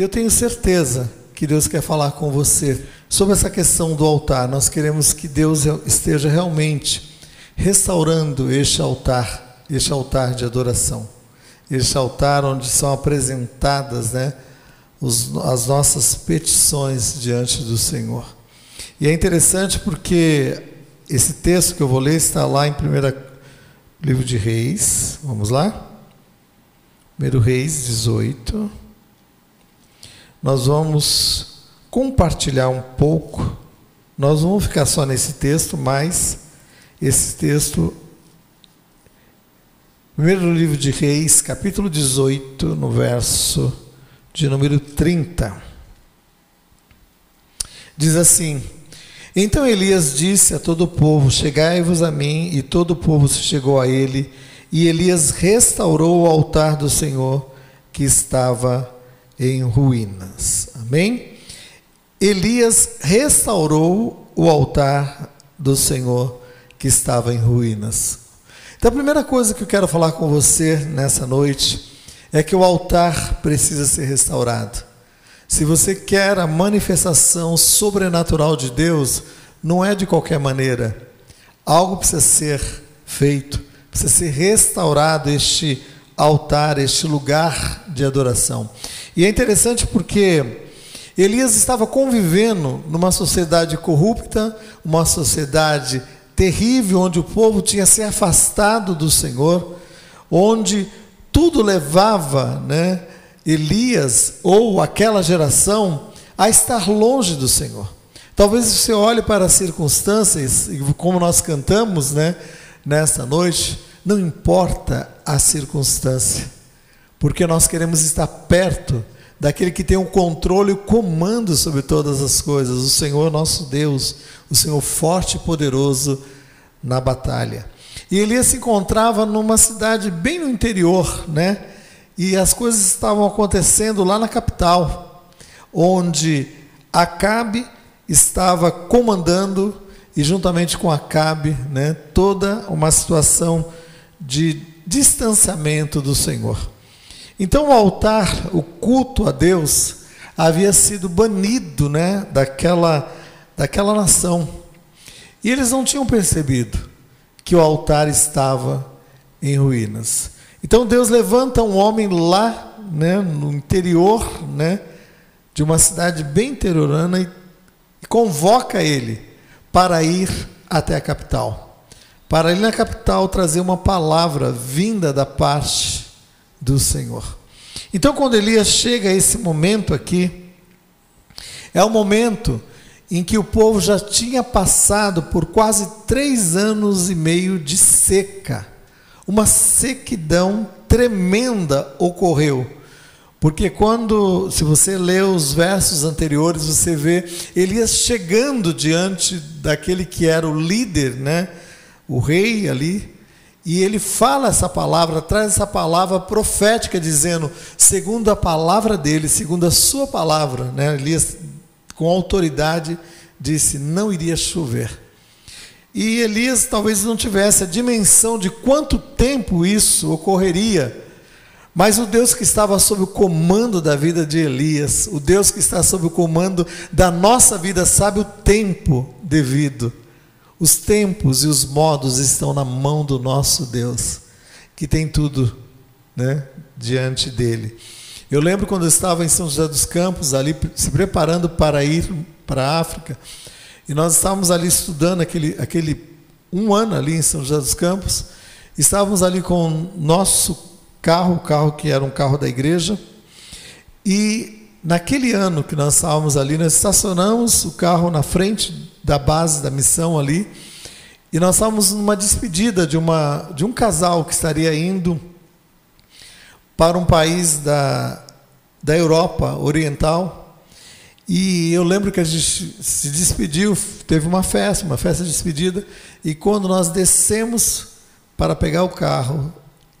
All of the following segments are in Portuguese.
E eu tenho certeza que Deus quer falar com você sobre essa questão do altar. Nós queremos que Deus esteja realmente restaurando este altar, este altar de adoração, este altar onde são apresentadas, né, os, as nossas petições diante do Senhor. E é interessante porque esse texto que eu vou ler está lá em 1 livro de Reis. Vamos lá? 1 Reis 18. Nós vamos compartilhar um pouco. Nós vamos ficar só nesse texto, mas esse texto. Primeiro livro de Reis, capítulo 18, no verso de número 30. Diz assim: então Elias disse a todo o povo: Chegai-vos a mim, e todo o povo se chegou a ele, e Elias restaurou o altar do Senhor que estava em ruínas. Amém? Elias restaurou o altar do Senhor que estava em ruínas. Então a primeira coisa que eu quero falar com você nessa noite é que o altar precisa ser restaurado. Se você quer a manifestação sobrenatural de Deus, não é de qualquer maneira. Algo precisa ser feito, precisa ser restaurado este altar, este lugar de adoração. E é interessante porque Elias estava convivendo numa sociedade corrupta, uma sociedade terrível, onde o povo tinha se afastado do Senhor, onde tudo levava, né, Elias ou aquela geração a estar longe do Senhor. Talvez você olhe para as circunstâncias, como nós cantamos né, nesta noite, não importa a circunstância, porque nós queremos estar perto daquele que tem o um controle e o comando sobre todas as coisas, o Senhor nosso Deus, o Senhor forte e poderoso na batalha. E Elias se encontrava numa cidade bem no interior, né? E as coisas estavam acontecendo lá na capital, onde Acabe estava comandando e juntamente com Acabe, né, toda uma situação de distanciamento do Senhor. Então o altar, o culto a Deus, havia sido banido, né, daquela daquela nação. E eles não tinham percebido que o altar estava em ruínas. Então Deus levanta um homem lá, né, no interior, né, de uma cidade bem interiorana e, e convoca ele para ir até a capital. Para ir na capital trazer uma palavra vinda da parte do Senhor. Então, quando Elias chega a esse momento aqui, é o momento em que o povo já tinha passado por quase três anos e meio de seca uma sequidão tremenda ocorreu. Porque quando, se você lê os versos anteriores, você vê Elias chegando diante daquele que era o líder, né? O rei ali, e ele fala essa palavra, traz essa palavra profética dizendo, segundo a palavra dele, segundo a sua palavra, né? Elias com autoridade disse: "Não iria chover". E Elias talvez não tivesse a dimensão de quanto tempo isso ocorreria. Mas o Deus que estava sob o comando da vida de Elias, o Deus que está sob o comando da nossa vida, sabe o tempo devido. Os tempos e os modos estão na mão do nosso Deus, que tem tudo né, diante dele. Eu lembro quando eu estava em São José dos Campos, ali se preparando para ir para a África, e nós estávamos ali estudando aquele, aquele um ano ali em São José dos Campos. Estávamos ali com nosso carro, o carro que era um carro da igreja. E naquele ano que nós estávamos ali, nós estacionamos o carro na frente da base da missão ali. E nós estávamos numa despedida de, uma, de um casal que estaria indo para um país da, da Europa Oriental. E eu lembro que a gente se despediu, teve uma festa, uma festa de despedida, e quando nós descemos para pegar o carro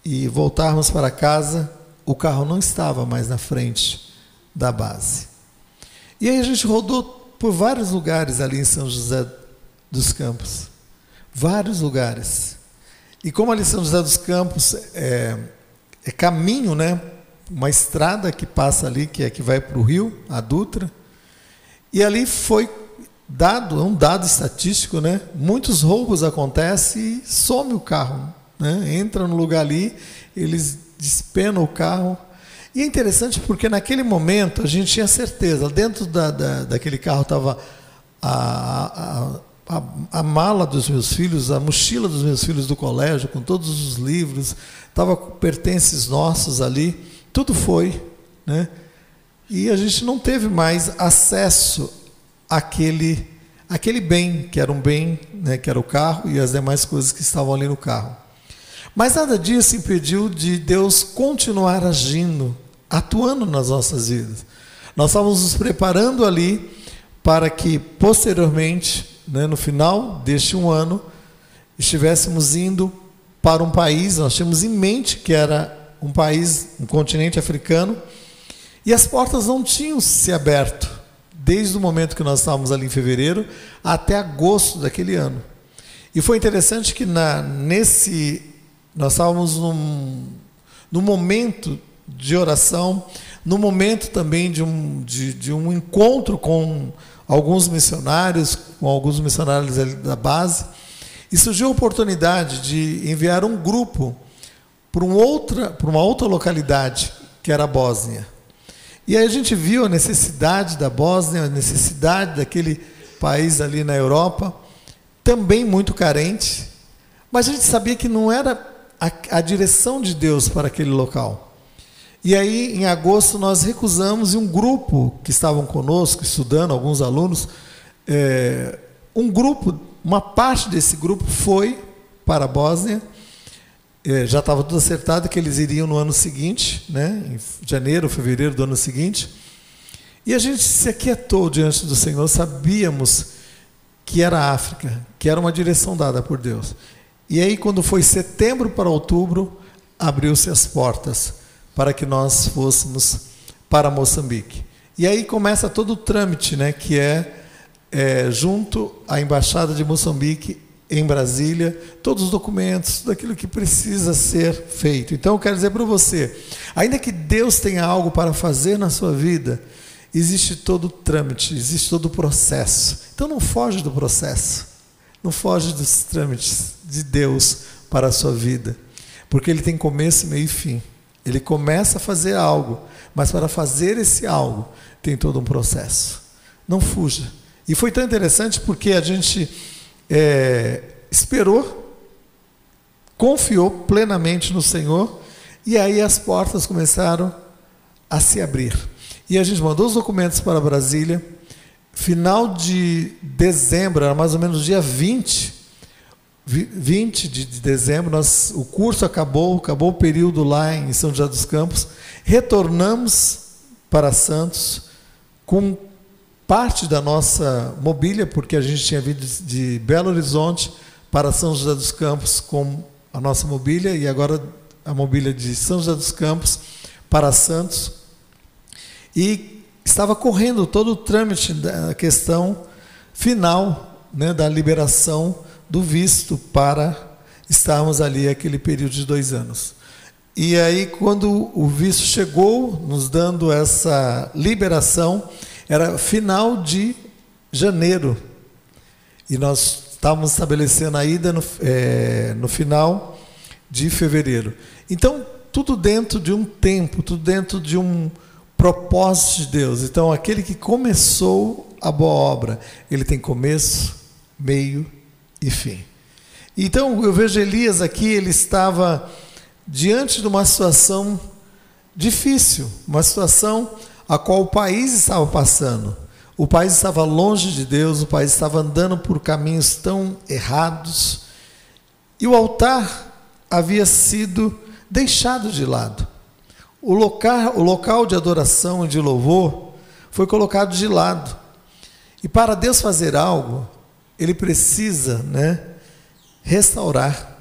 e voltarmos para casa, o carro não estava mais na frente da base. E aí a gente rodou por vários lugares ali em São José dos Campos. Vários lugares. E como ali São José dos Campos é, é caminho, né? uma estrada que passa ali, que é que vai para o rio, a Dutra. E ali foi dado, é um dado estatístico, né? Muitos roubos acontecem e some o carro. Né? Entra no lugar ali, eles despenam o carro. E é interessante porque naquele momento a gente tinha certeza, dentro da, da daquele carro estava a, a, a, a, mala dos meus filhos, a mochila dos meus filhos do colégio, com todos os livros, estava pertences nossos ali, tudo foi. Né? E a gente não teve mais acesso àquele, àquele bem, que era um bem, né, que era o carro e as demais coisas que estavam ali no carro. Mas nada disso impediu de Deus continuar agindo, atuando nas nossas vidas. Nós estávamos nos preparando ali para que posteriormente, né, no final deste um ano, estivéssemos indo para um país, nós tínhamos em mente que era um país, um continente africano, e as portas não tinham se aberto desde o momento que nós estávamos ali em fevereiro até agosto daquele ano. E foi interessante que na, nesse nós estávamos num, num momento de oração, no momento também de um, de, de um encontro com alguns missionários, com alguns missionários da base, e surgiu a oportunidade de enviar um grupo para, um outra, para uma outra localidade, que era a Bósnia. E aí a gente viu a necessidade da Bósnia, a necessidade daquele país ali na Europa, também muito carente, mas a gente sabia que não era a, a direção de Deus para aquele local. E aí, em agosto, nós recusamos, e um grupo que estavam conosco, estudando, alguns alunos, é, um grupo, uma parte desse grupo foi para a Bósnia, é, já estava tudo acertado que eles iriam no ano seguinte, né, em janeiro, fevereiro do ano seguinte, e a gente se aquietou diante do Senhor, sabíamos que era África, que era uma direção dada por Deus. E aí, quando foi setembro para outubro, abriu-se as portas para que nós fôssemos para Moçambique. E aí começa todo o trâmite, né, que é, é junto à embaixada de Moçambique em Brasília, todos os documentos, daquilo que precisa ser feito. Então, eu quero dizer para você, ainda que Deus tenha algo para fazer na sua vida, existe todo o trâmite, existe todo o processo. Então, não foge do processo, não foge dos trâmites de Deus para a sua vida, porque ele tem começo, meio e fim. Ele começa a fazer algo, mas para fazer esse algo tem todo um processo. Não fuja. E foi tão interessante porque a gente é, esperou, confiou plenamente no Senhor, e aí as portas começaram a se abrir. E a gente mandou os documentos para Brasília. Final de dezembro, era mais ou menos dia 20, 20 de, dezembro, nós, o curso acabou, acabou o período lá em São José dos Campos, retornamos para Santos com parte da nossa mobília, porque a gente tinha vindo de Belo Horizonte para São José dos Campos com a nossa mobília e agora a mobília de São José dos Campos para Santos. E estava correndo todo o trâmite da questão final né, da liberação do visto para estarmos ali aquele período de dois anos. E aí, quando o visto chegou, nos dando essa liberação, era final de janeiro. E nós estávamos estabelecendo a ida no, é, no final de fevereiro. Então, tudo dentro de um tempo, tudo dentro de um propósito de Deus. Então, aquele que começou a boa obra, ele tem começo, meio e fim. Então eu vejo Elias aqui, ele estava diante de uma situação difícil, uma situação a qual o país estava passando. O país estava longe de Deus, o país estava andando por caminhos tão errados. E o altar havia sido deixado de lado. O local, o local de adoração e de louvor foi colocado de lado. E para Deus fazer algo, ele precisa né, restaurar.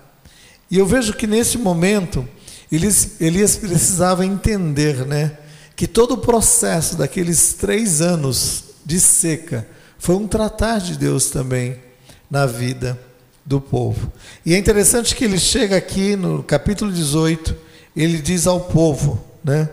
E eu vejo que neste momento, Elias, Elias precisava entender né, que todo o processo daqueles três anos de seca foi um tratar de Deus também na vida do povo. E é interessante que ele chega aqui no capítulo 18, ele diz ao povo, né?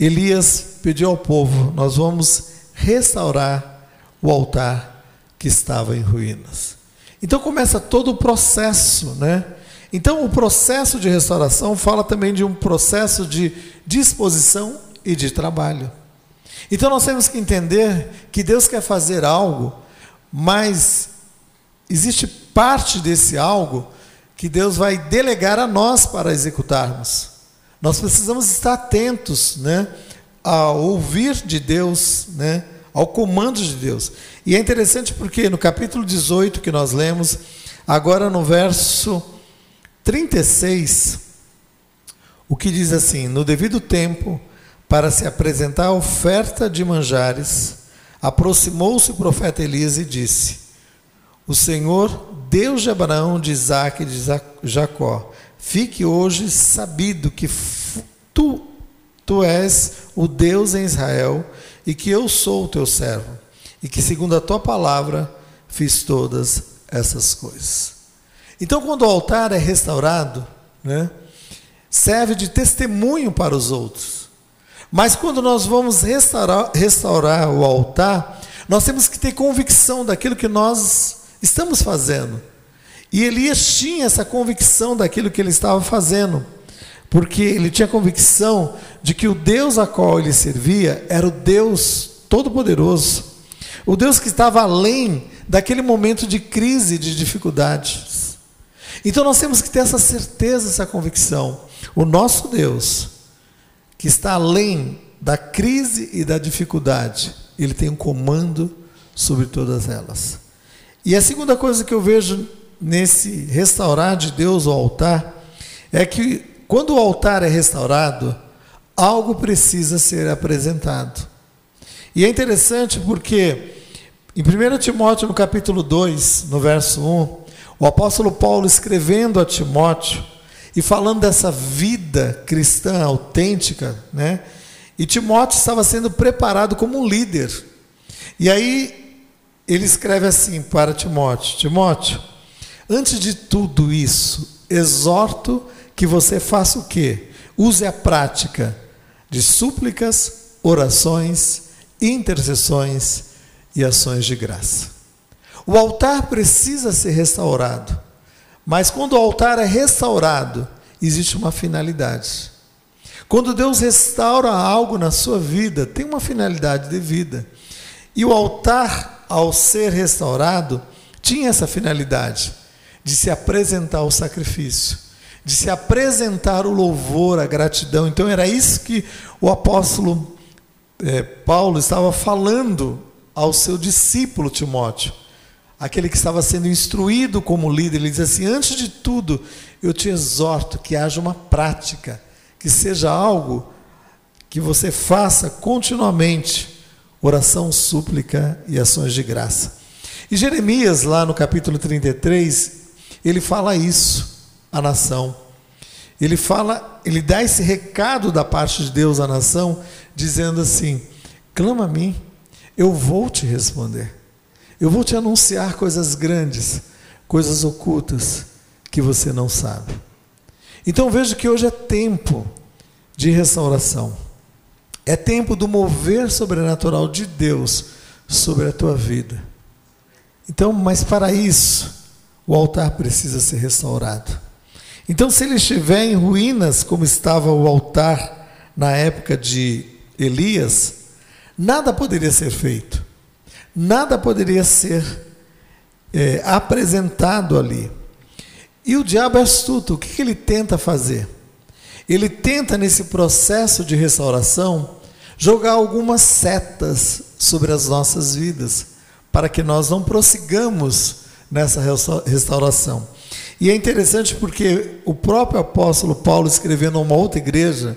Elias pediu ao povo: Nós vamos restaurar o altar que estava em ruínas. Então começa todo o processo, né? Então o processo de restauração fala também de um processo de disposição e de trabalho. Então nós temos que entender que Deus quer fazer algo, mas existe parte desse algo que Deus vai delegar a nós para executarmos. Nós precisamos estar atentos, né, a ouvir de Deus, né, ao comando de Deus. E é interessante porque no capítulo 18 que nós lemos, agora no verso 36, o que diz assim: No devido tempo, para se apresentar a oferta de manjares, aproximou-se o profeta Elias e disse: O Senhor, Deus de Abraão, de Isaac e de Jacó, fique hoje sabido que tu, tu és o Deus em Israel e que eu sou o teu servo, e que segundo a tua palavra fiz todas essas coisas. Então, quando o altar é restaurado, né, serve de testemunho para os outros. Mas quando nós vamos restaurar, restaurar o altar, nós temos que ter convicção daquilo que nós estamos fazendo. E Elias tinha essa convicção daquilo que ele estava fazendo, porque ele tinha convicção de que o Deus a qual ele servia era o Deus Todo-Poderoso, o Deus que estava além daquele momento de crise, de dificuldades. Então nós temos que ter essa certeza, essa convicção. O nosso Deus, que está além da crise e da dificuldade, ele tem um comando sobre todas elas. E a segunda coisa que eu vejo nesse restaurar de Deus o altar é que quando o altar é restaurado, algo precisa ser apresentado. E é interessante porque em 1 Timóteo, no capítulo 2, no verso 1, o apóstolo Paulo escrevendo a Timóteo e falando dessa vida cristã autêntica, né? E Timóteo estava sendo preparado como um líder. E aí ele escreve assim para Timóteo: Timóteo, antes de tudo isso, exorto que você faça o quê? Use a prática de súplicas, orações, intercessões e ações de graça. O altar precisa ser restaurado, mas quando o altar é restaurado, existe uma finalidade. Quando Deus restaura algo na sua vida, tem uma finalidade de vida. E o altar, ao ser restaurado, tinha essa finalidade de se apresentar o sacrifício de se apresentar o louvor, a gratidão. Então era isso que o apóstolo é, Paulo estava falando ao seu discípulo Timóteo, aquele que estava sendo instruído como líder. Ele diz assim: antes de tudo, eu te exorto que haja uma prática, que seja algo que você faça continuamente oração, súplica e ações de graça. E Jeremias, lá no capítulo 33, ele fala isso a nação. Ele fala, ele dá esse recado da parte de Deus à nação, dizendo assim: clama a mim, eu vou te responder. Eu vou te anunciar coisas grandes, coisas ocultas que você não sabe. Então veja que hoje é tempo de restauração. É tempo do mover sobrenatural de Deus sobre a tua vida. Então, mas para isso, o altar precisa ser restaurado. Então, se ele estiver em ruínas, como estava o altar na época de Elias, nada poderia ser feito, nada poderia ser é, apresentado ali. E o diabo é astuto, o que, que ele tenta fazer? Ele tenta, nesse processo de restauração, jogar algumas setas sobre as nossas vidas, para que nós não prossigamos nessa restauração. E é interessante porque o próprio apóstolo Paulo, escrevendo a uma outra igreja,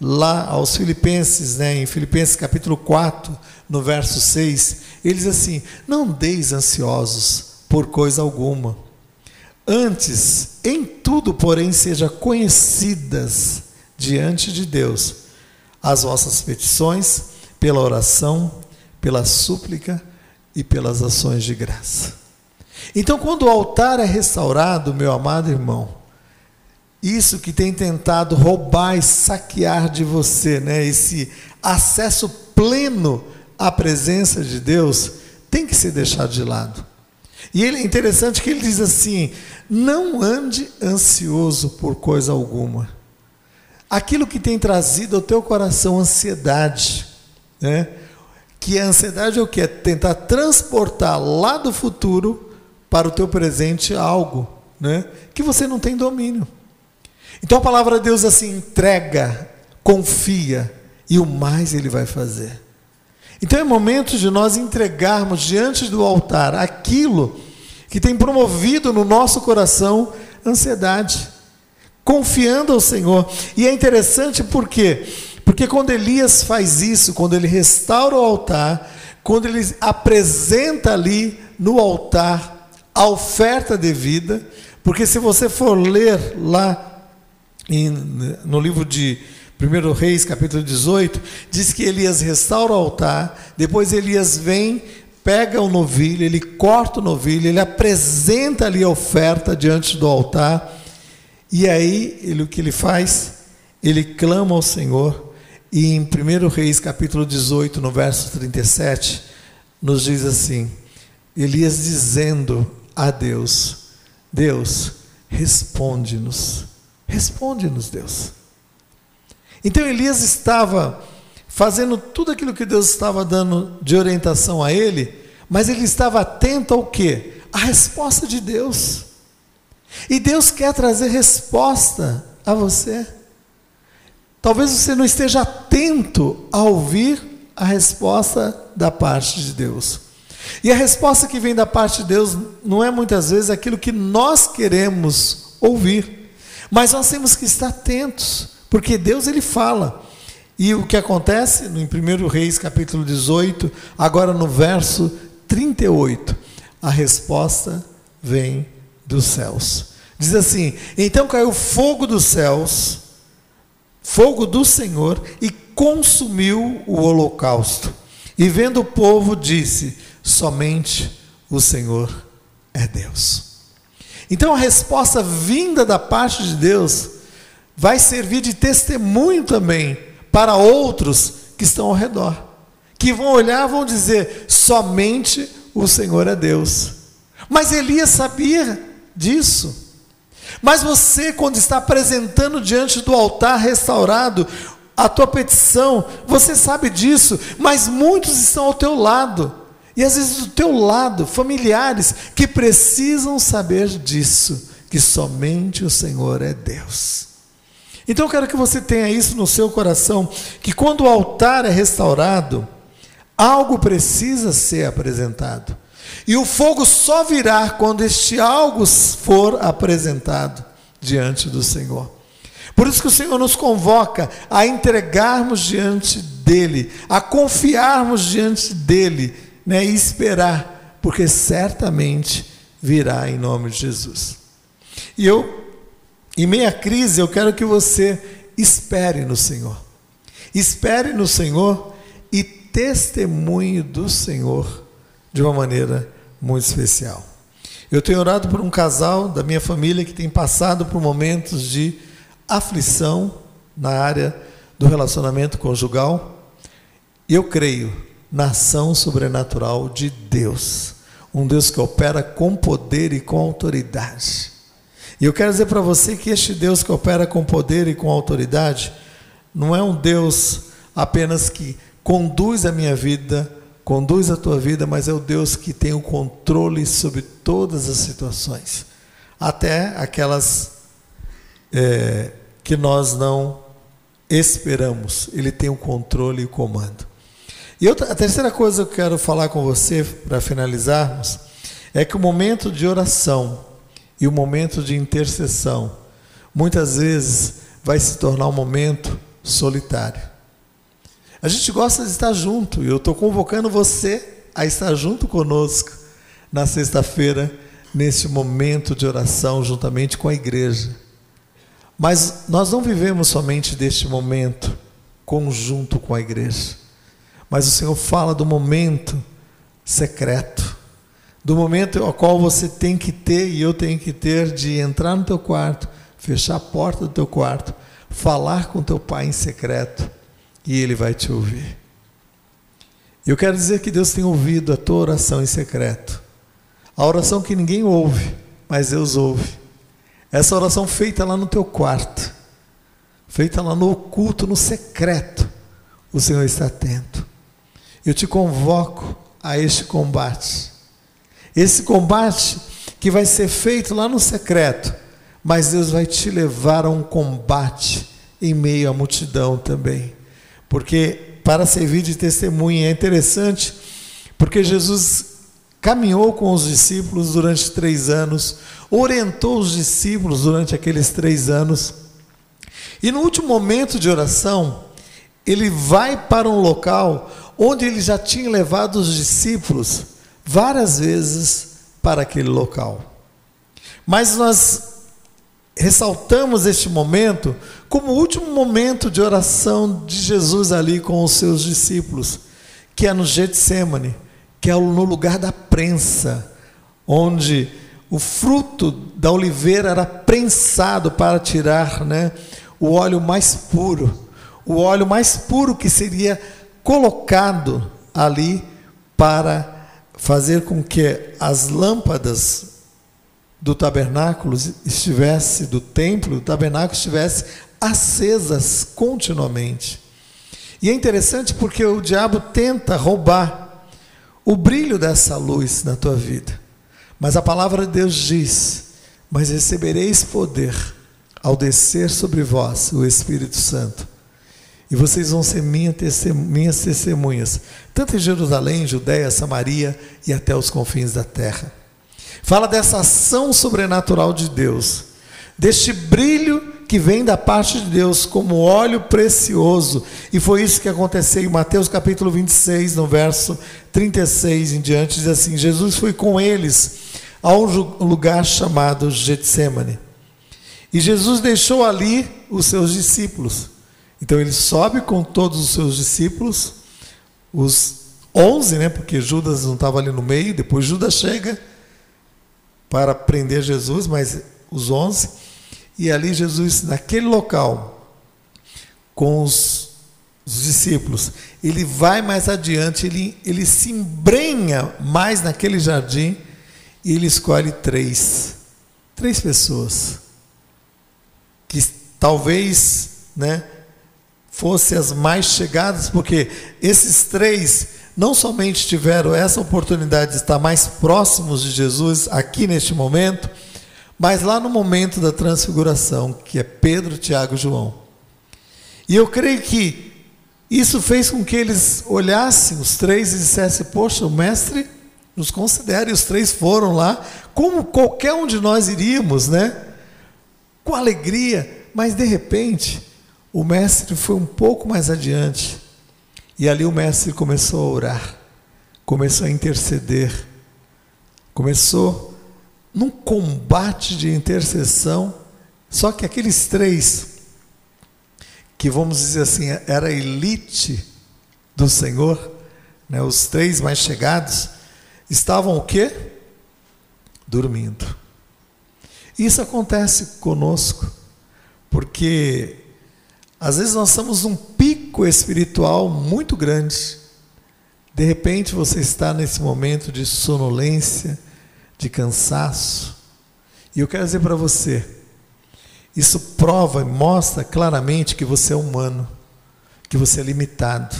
lá aos Filipenses, né, em Filipenses capítulo 4, no verso 6, ele diz assim: Não deis ansiosos por coisa alguma. Antes, em tudo, porém, seja conhecidas diante de Deus as vossas petições, pela oração, pela súplica e pelas ações de graça. Então, quando o altar é restaurado, meu amado irmão, isso que tem tentado roubar e saquear de você, né? Esse acesso pleno à presença de Deus tem que ser deixado de lado. E ele, é interessante que ele diz assim: não ande ansioso por coisa alguma. Aquilo que tem trazido ao teu coração ansiedade, né? Que a ansiedade é o que? É tentar transportar lá do futuro para o teu presente algo, né? Que você não tem domínio. Então a palavra de Deus assim entrega, confia e o mais ele vai fazer. Então é momento de nós entregarmos diante do altar aquilo que tem promovido no nosso coração ansiedade, confiando ao Senhor. E é interessante por quê? Porque quando Elias faz isso, quando ele restaura o altar, quando ele apresenta ali no altar a oferta devida, porque se você for ler lá em, no livro de 1 Reis, capítulo 18, diz que Elias restaura o altar, depois Elias vem, pega o novilho, ele corta o novilho, ele apresenta ali a oferta diante do altar, e aí ele, o que ele faz? Ele clama ao Senhor, e em 1 Reis, capítulo 18, no verso 37, nos diz assim: Elias dizendo a Deus: Deus, responde-nos Responde-nos, Deus. Então Elias estava fazendo tudo aquilo que Deus estava dando de orientação a ele, mas ele estava atento ao que? A resposta de Deus. E Deus quer trazer resposta a você. Talvez você não esteja atento a ouvir a resposta da parte de Deus. E a resposta que vem da parte de Deus não é muitas vezes aquilo que nós queremos ouvir. Mas nós temos que estar atentos, porque Deus ele fala. E o que acontece no 1 Reis capítulo 18, agora no verso 38, a resposta vem dos céus. Diz assim: Então caiu fogo dos céus, fogo do Senhor, e consumiu o holocausto. E vendo o povo, disse: Somente o Senhor é Deus. Então a resposta vinda da parte de Deus vai servir de testemunho também para outros que estão ao redor, que vão olhar, vão dizer: somente o Senhor é Deus. Mas Elias sabia disso. Mas você, quando está apresentando diante do altar restaurado a tua petição, você sabe disso, mas muitos estão ao teu lado e às vezes do teu lado, familiares que precisam saber disso, que somente o Senhor é Deus. Então eu quero que você tenha isso no seu coração, que quando o altar é restaurado, algo precisa ser apresentado. E o fogo só virá quando este algo for apresentado diante do Senhor. Por isso que o Senhor nos convoca a entregarmos diante dele, a confiarmos diante dele né, e esperar, porque certamente virá em nome de Jesus. E eu, em meia crise, eu quero que você espere no Senhor. Espere no Senhor e testemunhe do Senhor de uma maneira muito especial. Eu tenho orado por um casal da minha família que tem passado por momentos de aflição na área do relacionamento conjugal. Eu creio na ação sobrenatural de Deus. Um Deus que opera com poder e com autoridade. E eu quero dizer para você que este Deus que opera com poder e com autoridade não é um Deus apenas que conduz a minha vida, conduz a tua vida, mas é o Deus que tem o controle sobre todas as situações, até aquelas é, que nós não esperamos. Ele tem o controle e o comando. E outra, a terceira coisa que eu quero falar com você, para finalizarmos, é que o momento de oração e o momento de intercessão, muitas vezes, vai se tornar um momento solitário. A gente gosta de estar junto, e eu estou convocando você a estar junto conosco na sexta-feira, nesse momento de oração, juntamente com a igreja. Mas nós não vivemos somente deste momento conjunto com a igreja. Mas o Senhor fala do momento secreto, do momento ao qual você tem que ter e eu tenho que ter de entrar no teu quarto, fechar a porta do teu quarto, falar com teu pai em secreto e ele vai te ouvir. Eu quero dizer que Deus tem ouvido a tua oração em secreto. A oração que ninguém ouve, mas Deus ouve. Essa oração feita lá no teu quarto, feita lá no oculto, no secreto, o Senhor está atento. Eu te convoco a este combate. Esse combate que vai ser feito lá no secreto, mas Deus vai te levar a um combate em meio à multidão também. Porque para servir de testemunha. É interessante, porque Jesus caminhou com os discípulos durante três anos, orientou os discípulos durante aqueles três anos, e no último momento de oração, ele vai para um local onde ele já tinha levado os discípulos várias vezes para aquele local. Mas nós ressaltamos este momento como o último momento de oração de Jesus ali com os seus discípulos, que é no Getsemane, que é no lugar da prensa, onde o fruto da oliveira era prensado para tirar né, o óleo mais puro, o óleo mais puro que seria colocado ali para fazer com que as lâmpadas do tabernáculo estivesse, do templo, do tabernáculo estivesse acesas continuamente. E é interessante porque o diabo tenta roubar o brilho dessa luz na tua vida. Mas a palavra de Deus diz: Mas recebereis poder ao descer sobre vós o Espírito Santo. E vocês vão ser minhas testemunhas, tanto em Jerusalém, Judéia, Samaria e até os confins da terra. Fala dessa ação sobrenatural de Deus, deste brilho que vem da parte de Deus como óleo precioso. E foi isso que aconteceu em Mateus capítulo 26, no verso 36 em diante, diz assim: Jesus foi com eles a um lugar chamado Getsemane. E Jesus deixou ali os seus discípulos. Então ele sobe com todos os seus discípulos, os onze, né? Porque Judas não estava ali no meio. Depois Judas chega para prender Jesus, mas os onze. E ali Jesus, naquele local, com os, os discípulos, ele vai mais adiante, ele, ele se embrenha mais naquele jardim e ele escolhe três, três pessoas que talvez, né, fossem as mais chegadas, porque esses três não somente tiveram essa oportunidade de estar mais próximos de Jesus aqui neste momento, mas lá no momento da transfiguração, que é Pedro, Tiago e João. E eu creio que isso fez com que eles olhassem os três e dissessem: Poxa, o mestre nos considera, e os três foram lá, como qualquer um de nós iríamos, né? Com alegria, mas de repente, o mestre foi um pouco mais adiante e ali o mestre começou a orar, começou a interceder, começou num combate de intercessão. Só que aqueles três, que vamos dizer assim, era a elite do Senhor, né, os três mais chegados, estavam o quê? Dormindo. Isso acontece conosco, porque às vezes nós estamos num pico espiritual muito grande. De repente você está nesse momento de sonolência, de cansaço. E eu quero dizer para você, isso prova e mostra claramente que você é humano, que você é limitado.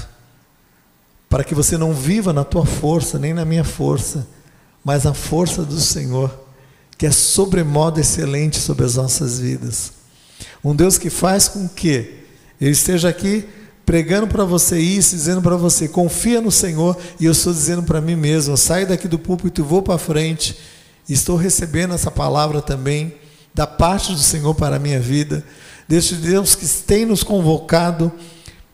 Para que você não viva na tua força, nem na minha força, mas na força do Senhor, que é sobremodo excelente sobre as nossas vidas. Um Deus que faz com que eu esteja aqui pregando para você isso, dizendo para você, confia no Senhor, e eu estou dizendo para mim mesmo, saio daqui do púlpito e vou para frente, estou recebendo essa palavra também, da parte do Senhor para a minha vida, deste Deus que tem nos convocado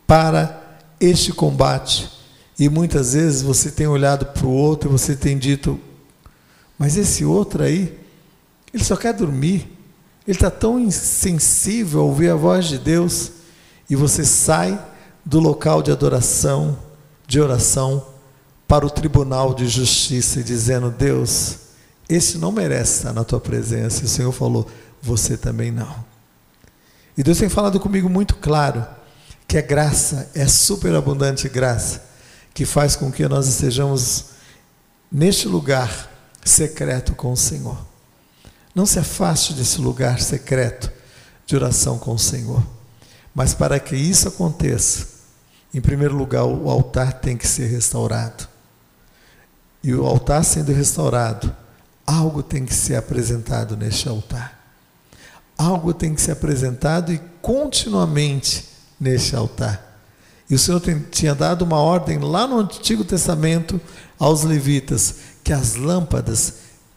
para este combate. E muitas vezes você tem olhado para o outro e você tem dito, mas esse outro aí, ele só quer dormir, ele está tão insensível a ouvir a voz de Deus e você sai do local de adoração, de oração, para o tribunal de justiça, dizendo: Deus, esse não merece estar na tua presença. E o Senhor falou: Você também não. E Deus tem falado comigo muito claro que a graça é superabundante graça que faz com que nós estejamos neste lugar secreto com o Senhor. Não se afaste desse lugar secreto de oração com o Senhor. Mas para que isso aconteça, em primeiro lugar, o altar tem que ser restaurado. E o altar sendo restaurado, algo tem que ser apresentado neste altar. Algo tem que ser apresentado e continuamente neste altar. E o Senhor tem, tinha dado uma ordem lá no Antigo Testamento aos levitas que as lâmpadas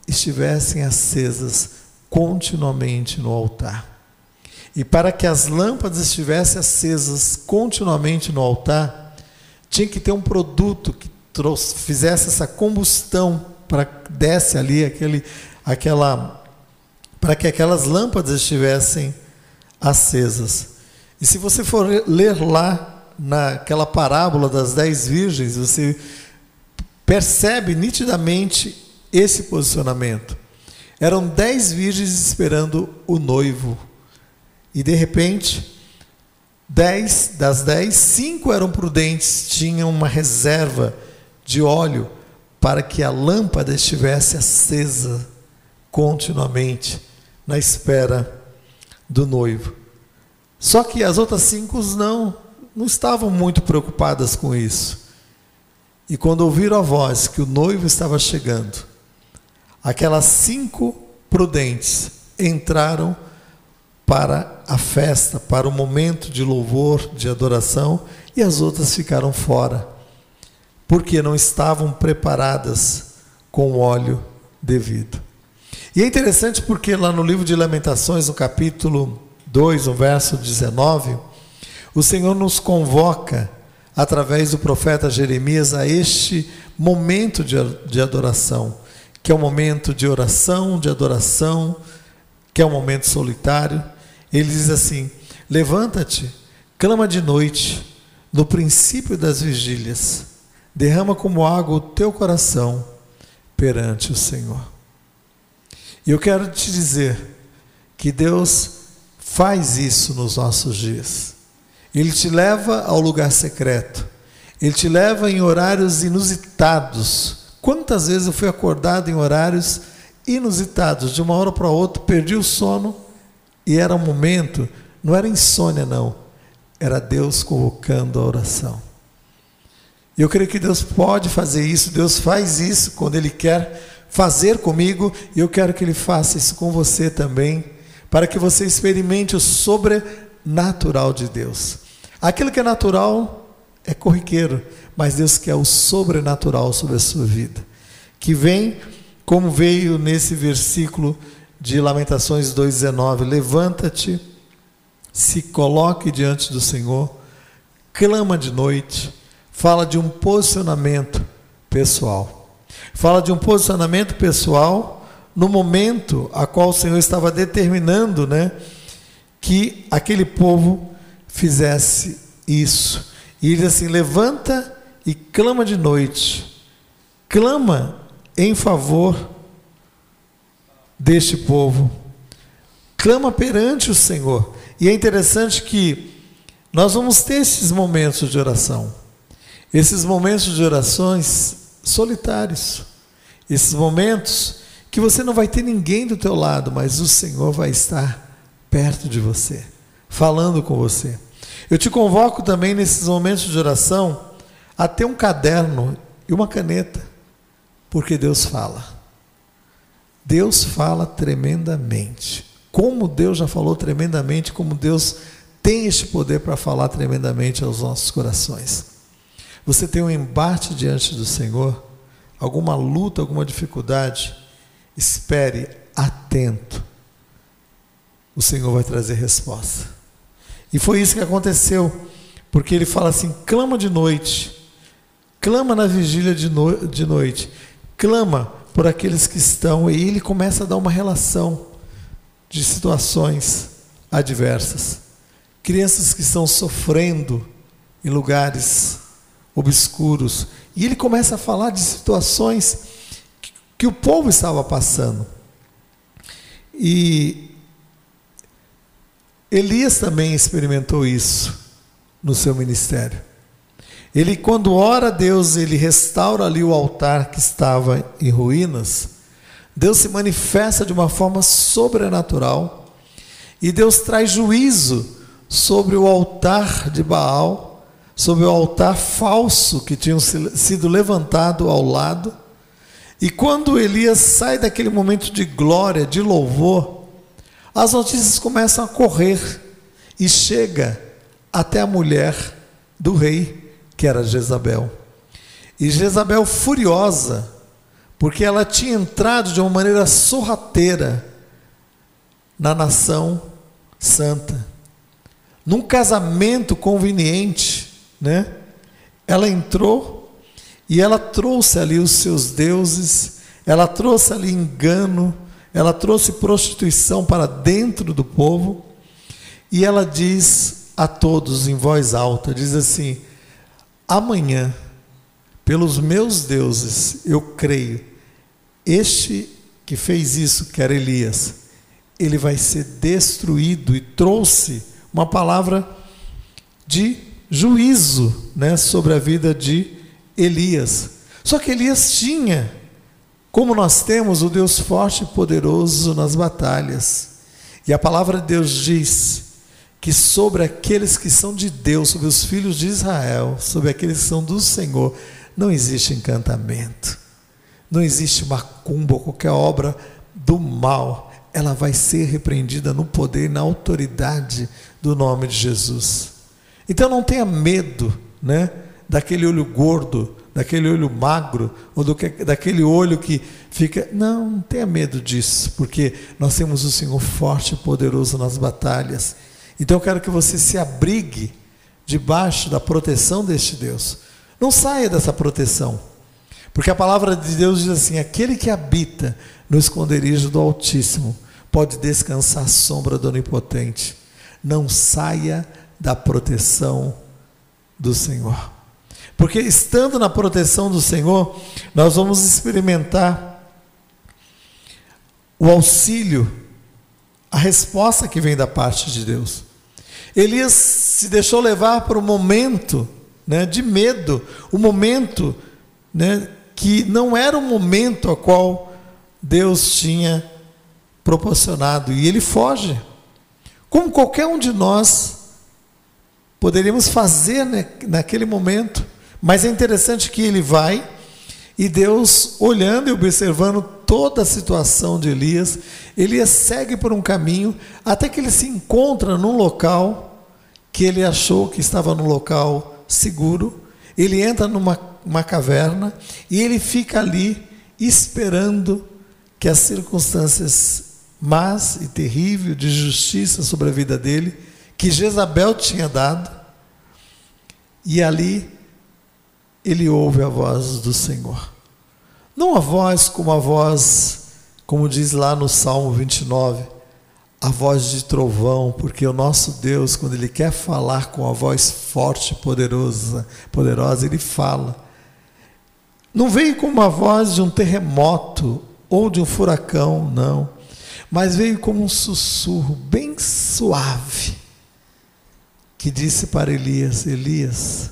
estivessem acesas continuamente no altar. E para que as lâmpadas estivessem acesas continuamente no altar, tinha que ter um produto que trouxe, fizesse essa combustão para desse ali aquele, aquela, para que aquelas lâmpadas estivessem acesas. E se você for ler lá naquela parábola das dez virgens, você percebe nitidamente esse posicionamento. Eram dez virgens esperando o noivo e de repente, dez das dez, cinco eram prudentes, tinham uma reserva de óleo para que a lâmpada estivesse acesa continuamente na espera do noivo. Só que as outras cinco não, não estavam muito preocupadas com isso. E quando ouviram a voz que o noivo estava chegando, aquelas cinco prudentes entraram para a festa, para o momento de louvor, de adoração, e as outras ficaram fora, porque não estavam preparadas com o óleo devido. E é interessante porque lá no livro de Lamentações, no capítulo 2, no verso 19, o Senhor nos convoca, através do profeta Jeremias, a este momento de, adoração, que é um momento de oração, de adoração, que é um momento solitário, ele diz assim: Levanta-te, clama de noite, no princípio das vigílias, derrama como água o teu coração perante o Senhor. E eu quero te dizer que Deus faz isso nos nossos dias. Ele te leva ao lugar secreto. Ele te leva em horários inusitados. Quantas vezes eu fui acordado em horários inusitados, de uma hora para outra, perdi o sono e era um momento, não era insônia, não, era Deus convocando a oração. E eu creio que Deus pode fazer isso, Deus faz isso quando Ele quer fazer comigo, e eu quero que Ele faça isso com você também, para que você experimente o sobrenatural de Deus. Aquilo que é natural é corriqueiro, mas Deus quer o sobrenatural sobre a sua vida, que vem como veio nesse versículo de Lamentações 2,19: Levanta-te, se coloque diante do Senhor, clama de noite, fala de um posicionamento pessoal. Fala de um posicionamento pessoal no momento a qual o Senhor estava determinando, né, que aquele povo fizesse isso. E ele assim: levanta e clama de noite, clama em favor deste povo. Clama perante o Senhor. E é interessante que nós vamos ter esses momentos de oração. Esses momentos de orações solitários. Esses momentos que você não vai ter ninguém do teu lado, mas o Senhor vai estar perto de você, falando com você. Eu te convoco também nesses momentos de oração a ter um caderno e uma caneta, porque Deus fala. Deus fala tremendamente. Como Deus já falou tremendamente, como Deus tem este poder para falar tremendamente aos nossos corações. Você tem um embate diante do Senhor, alguma luta, alguma dificuldade, espere atento. O Senhor vai trazer resposta. E foi isso que aconteceu, porque ele fala assim: clama de noite, clama na vigília de, no, de noite, clama por aqueles que estão, e ele começa a dar uma relação de situações adversas. Crianças que estão sofrendo em lugares obscuros. E ele começa a falar de situações que, que o povo estava passando. E Elias também experimentou isso no seu ministério. Ele, quando ora a Deus, ele restaura ali o altar que estava em ruínas. Deus se manifesta de uma forma sobrenatural e Deus traz juízo sobre o altar de Baal, sobre o altar falso que tinha sido levantado ao lado. E quando Elias sai daquele momento de glória, de louvor, as notícias começam a correr e chega até a mulher do rei, que era Jezabel. E Jezabel furiosa, porque ela tinha entrado de uma maneira sorrateira na nação santa. Num casamento conveniente, né? Ela entrou e ela trouxe ali os seus deuses, ela trouxe ali engano, ela trouxe prostituição para dentro do povo, e ela diz a todos em voz alta: diz assim, amanhã, pelos meus deuses, eu creio, este que fez isso, que era Elias, ele vai ser destruído, e trouxe uma palavra de juízo né, sobre a vida de Elias. Só que Elias tinha, como nós temos, o Deus forte e poderoso nas batalhas. E a palavra de Deus diz que sobre aqueles que são de Deus, sobre os filhos de Israel, sobre aqueles que são do Senhor, não existe encantamento, não existe macumba qualquer obra do mal. Ela vai ser repreendida no poder e na autoridade do nome de Jesus. Então não tenha medo, né, daquele olho gordo, daquele olho magro, ou do que, daquele olho que fica. Não, não tenha medo disso, porque nós temos o Senhor forte e poderoso nas batalhas. Então eu quero que você se abrigue debaixo da proteção deste Deus. Não saia dessa proteção. Porque a palavra de Deus diz assim: aquele que habita no esconderijo do Altíssimo pode descansar à sombra do Onipotente. Não saia da proteção do Senhor. Porque estando na proteção do Senhor, nós vamos experimentar o auxílio, a resposta que vem da parte de Deus. Elias se deixou levar para o momento né, de medo, o momento né, que não era o momento a qual Deus tinha proporcionado, e ele foge. Como qualquer um de nós poderíamos fazer né, naquele momento, mas é interessante que ele vai e Deus, olhando e observando toda a situação de Elias, Elias segue por um caminho até que ele se encontra num local que ele achou que estava num local seguro. Ele entra numa uma caverna e ele fica ali esperando que as circunstâncias más e terríveis de justiça sobre a vida dele, que Jezabel tinha dado, e ali ele ouve a voz do Senhor. Não a voz como a voz, como diz lá no Salmo 29, a voz de trovão, porque o nosso Deus, quando Ele quer falar com a voz forte, poderosa, poderosa, Ele fala. Não veio como a voz de um terremoto ou de um furacão, não mas veio como um sussurro bem suave que disse para Elias: Elias,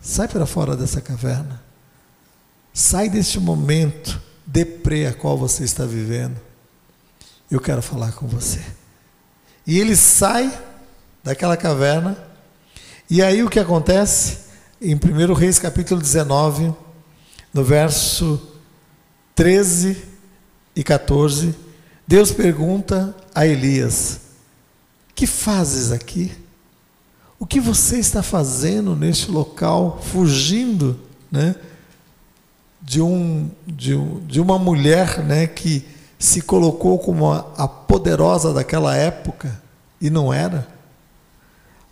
sai para fora dessa caverna, sai deste momento deprê a qual você está vivendo. Eu quero falar com você. E ele sai daquela caverna, e aí o que acontece? Em 1 Reis capítulo 19, no verso 13 e 14 Deus pergunta a Elias: Que fazes aqui? O que você está fazendo neste local, fugindo, né? De, um, de, um, de uma mulher né, que se colocou como a, a poderosa daquela época e não era.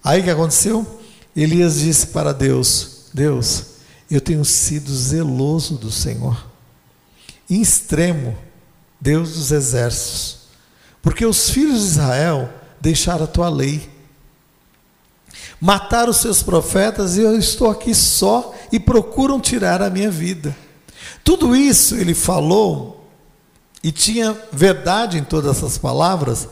Aí o que aconteceu? Elias disse para Deus: Deus, eu tenho sido zeloso do Senhor, em extremo Deus dos exércitos, porque os filhos de Israel deixaram a tua lei, mataram os seus profetas e eu estou aqui só e procuram tirar a minha vida. Tudo isso ele falou e tinha verdade em todas essas palavras,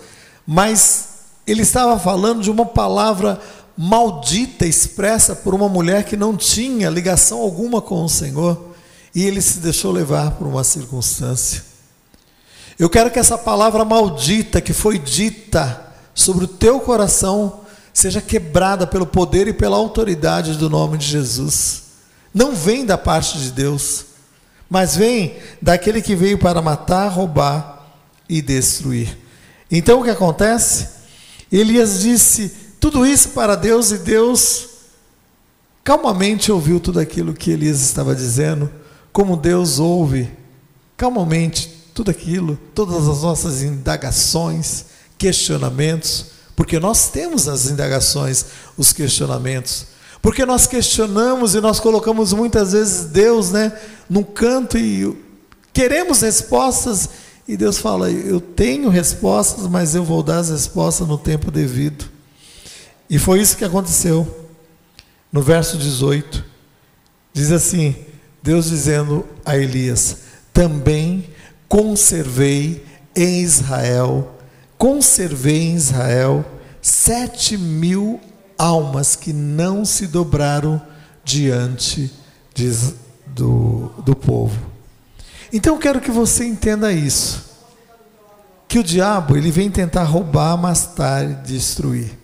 mas ele estava falando de uma palavra maldita expressa por uma mulher que não tinha ligação alguma com o Senhor e ele se deixou levar por uma circunstância. Eu quero que essa palavra maldita que foi dita sobre o teu coração seja quebrada pelo poder e pela autoridade do nome de Jesus. Não vem da parte de Deus, mas vem daquele que veio para matar, roubar e destruir. Então o que acontece? Elias disse tudo isso para Deus e Deus calmamente ouviu tudo aquilo que Elias estava dizendo, como Deus ouve calmamente tudo aquilo, todas as nossas indagações, questionamentos, porque nós temos as indagações, os questionamentos, porque nós questionamos e nós colocamos muitas vezes Deus, né, num canto e queremos respostas e Deus fala: Eu tenho respostas, mas eu vou dar as respostas no tempo devido. E foi isso que aconteceu. No verso 18, diz assim: Deus dizendo a Elias: Também conservei em Israel, conservei em Israel sete mil almas que não se dobraram diante de, do, do povo. Então eu quero que você entenda isso. Que o diabo ele vem tentar roubar, mastar e destruir.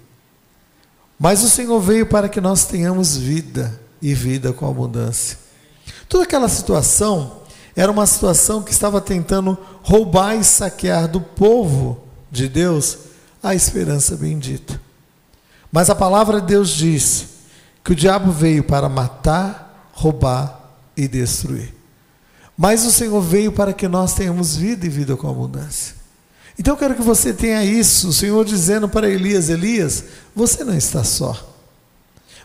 Mas o Senhor veio para que nós tenhamos vida e vida com abundância. Toda aquela situação era uma situação que estava tentando roubar e saquear do povo de Deus a esperança bendita. Mas a palavra de Deus diz que o diabo veio para matar, roubar e destruir. Mas o Senhor veio para que nós tenhamos vida e vida com abundância. Então eu quero que você tenha isso, o Senhor dizendo para Elias: Elias, você não está só.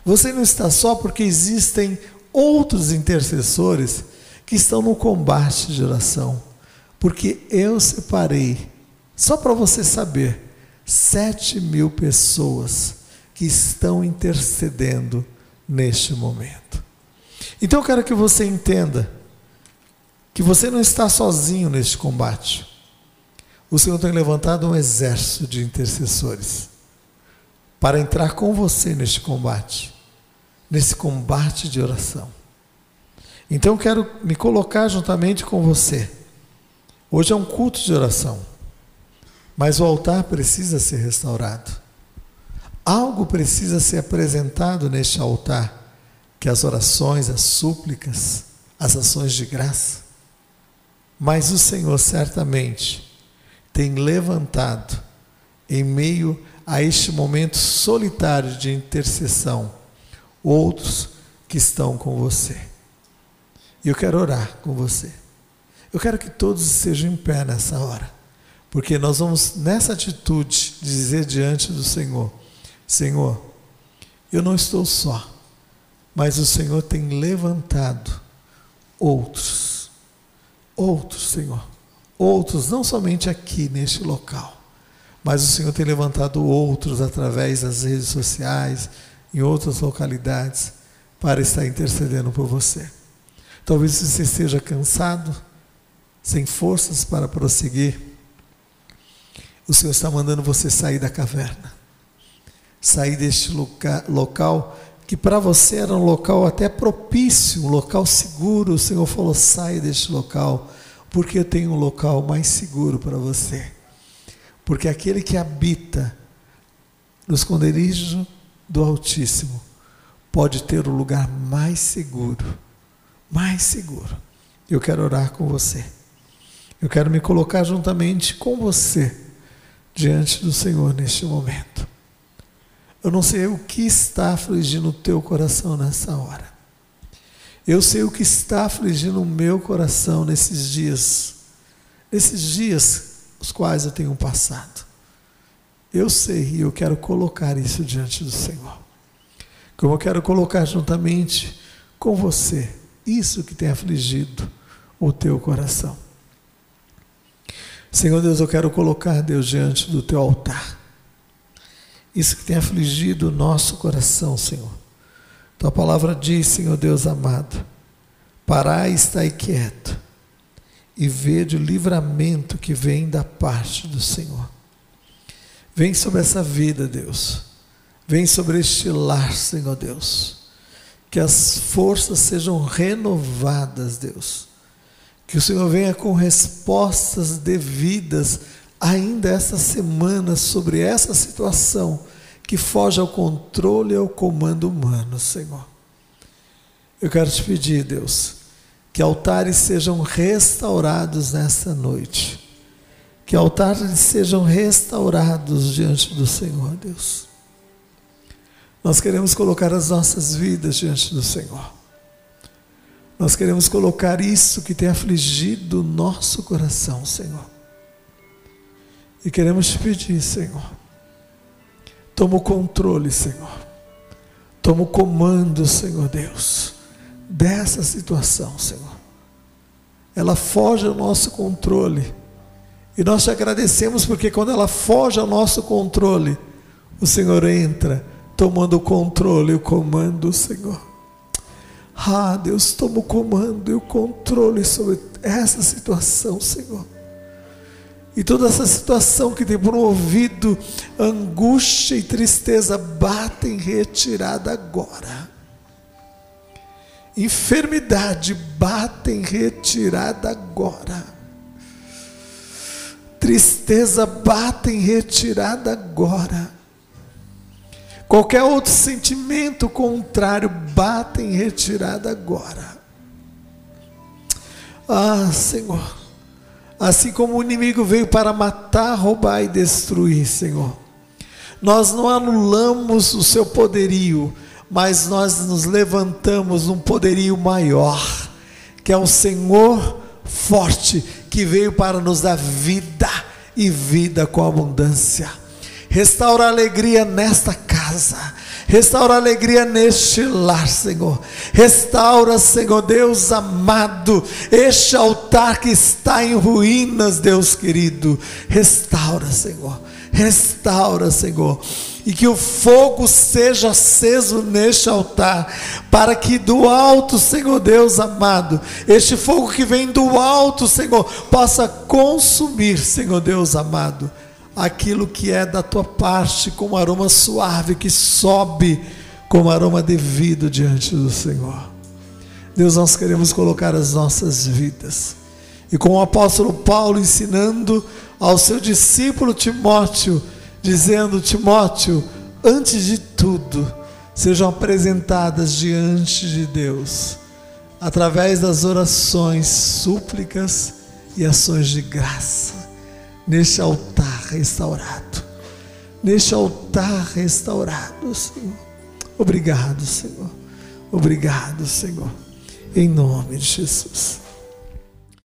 Você não está só porque existem outros intercessores que estão no combate de oração. Porque eu separei, só para você saber, sete mil pessoas que estão intercedendo neste momento. Então eu quero que você entenda que você não está sozinho neste combate. O Senhor tem levantado um exército de intercessores para entrar com você neste combate, nesse combate de oração. Então eu quero me colocar juntamente com você. Hoje é um culto de oração, mas o altar precisa ser restaurado. Algo precisa ser apresentado neste altar, que as orações, as súplicas, as ações de graça. Mas o Senhor certamente tem levantado, em meio a este momento solitário de intercessão, outros que estão com você. E eu quero orar com você. Eu quero que todos estejam em pé nessa hora, porque nós vamos, nessa atitude, dizer diante do Senhor: Senhor, eu não estou só, mas o Senhor tem levantado outros, outros, Senhor, outros, não somente aqui neste local, mas o Senhor tem levantado outros através das redes sociais, em outras localidades, para estar intercedendo por você. Talvez você esteja cansado, sem forças para prosseguir. O Senhor está mandando você sair da caverna sair deste loca local que para você era um local até propício, um local seguro. O Senhor falou: saia deste local, porque eu tenho um local mais seguro para você. Porque aquele que habita no esconderijo do Altíssimo pode ter o lugar mais seguro, mais seguro. Eu quero orar com você. Eu quero me colocar juntamente com você diante do Senhor neste momento. Eu não sei o que está afligindo o teu coração nessa hora. Eu sei o que está afligindo o meu coração nesses dias, nesses dias os quais eu tenho passado. Eu sei e eu quero colocar isso diante do Senhor. Como eu quero colocar juntamente com você isso que tem afligido o teu coração. Senhor Deus, eu quero colocar Deus diante do teu altar isso que tem afligido o nosso coração, Senhor. Tua palavra diz, Senhor Deus amado, parai e estai quieto e vede o livramento que vem da parte do Senhor. Vem sobre essa vida, Deus. Vem sobre este lar, Senhor Deus. Que as forças sejam renovadas, Deus. Que o Senhor venha com respostas devidas ainda essa semana sobre essa situação que foge ao controle e ao comando humano, Senhor. Eu quero te pedir, Deus, que altares sejam restaurados nesta noite. Que altares sejam restaurados diante do Senhor, Deus. Nós queremos colocar as nossas vidas diante do Senhor. Nós queremos colocar isso que tem afligido o nosso coração, Senhor. E queremos te pedir, Senhor, toma o controle, Senhor. Toma o comando, Senhor Deus, dessa situação, Senhor. Ela foge ao nosso controle. E nós te agradecemos porque quando ela foge ao nosso controle, o Senhor entra tomando o controle e o comando, Senhor. Ah, Deus, toma o comando e o controle sobre essa situação, Senhor. E toda essa situação que tem promovido angústia e tristeza, bata em retirada agora. Enfermidade, bata em retirada agora. Tristeza, bata em retirada agora. Qualquer outro sentimento contrário, bata em retirada agora. Ah, Senhor, assim como o inimigo veio para matar, roubar e destruir, Senhor, nós não anulamos o seu poderio, mas nós nos levantamos num poderio maior, que é o Senhor forte, que veio para nos dar vida e vida com abundância. Restaura a alegria nesta casa. Restaura a alegria neste lar, Senhor. Restaura, Senhor Deus amado, este altar que está em ruínas, Deus querido. Restaura, Senhor. Restaura, Senhor. E que o fogo seja aceso neste altar, para que do alto, Senhor Deus amado, este fogo que vem do alto, Senhor, possa consumir, Senhor Deus amado aquilo que é da tua parte, com um aroma suave que sobe como aroma devido diante do Senhor. Deus, nós queremos colocar as nossas vidas. E com o apóstolo Paulo ensinando ao seu discípulo Timóteo, dizendo: Timóteo, antes de tudo, sejam apresentadas diante de Deus, através das orações, súplicas e ações de graça, neste altar restaurado. Neste altar restaurado, Senhor. Obrigado, Senhor. Obrigado, Senhor. Em nome de Jesus.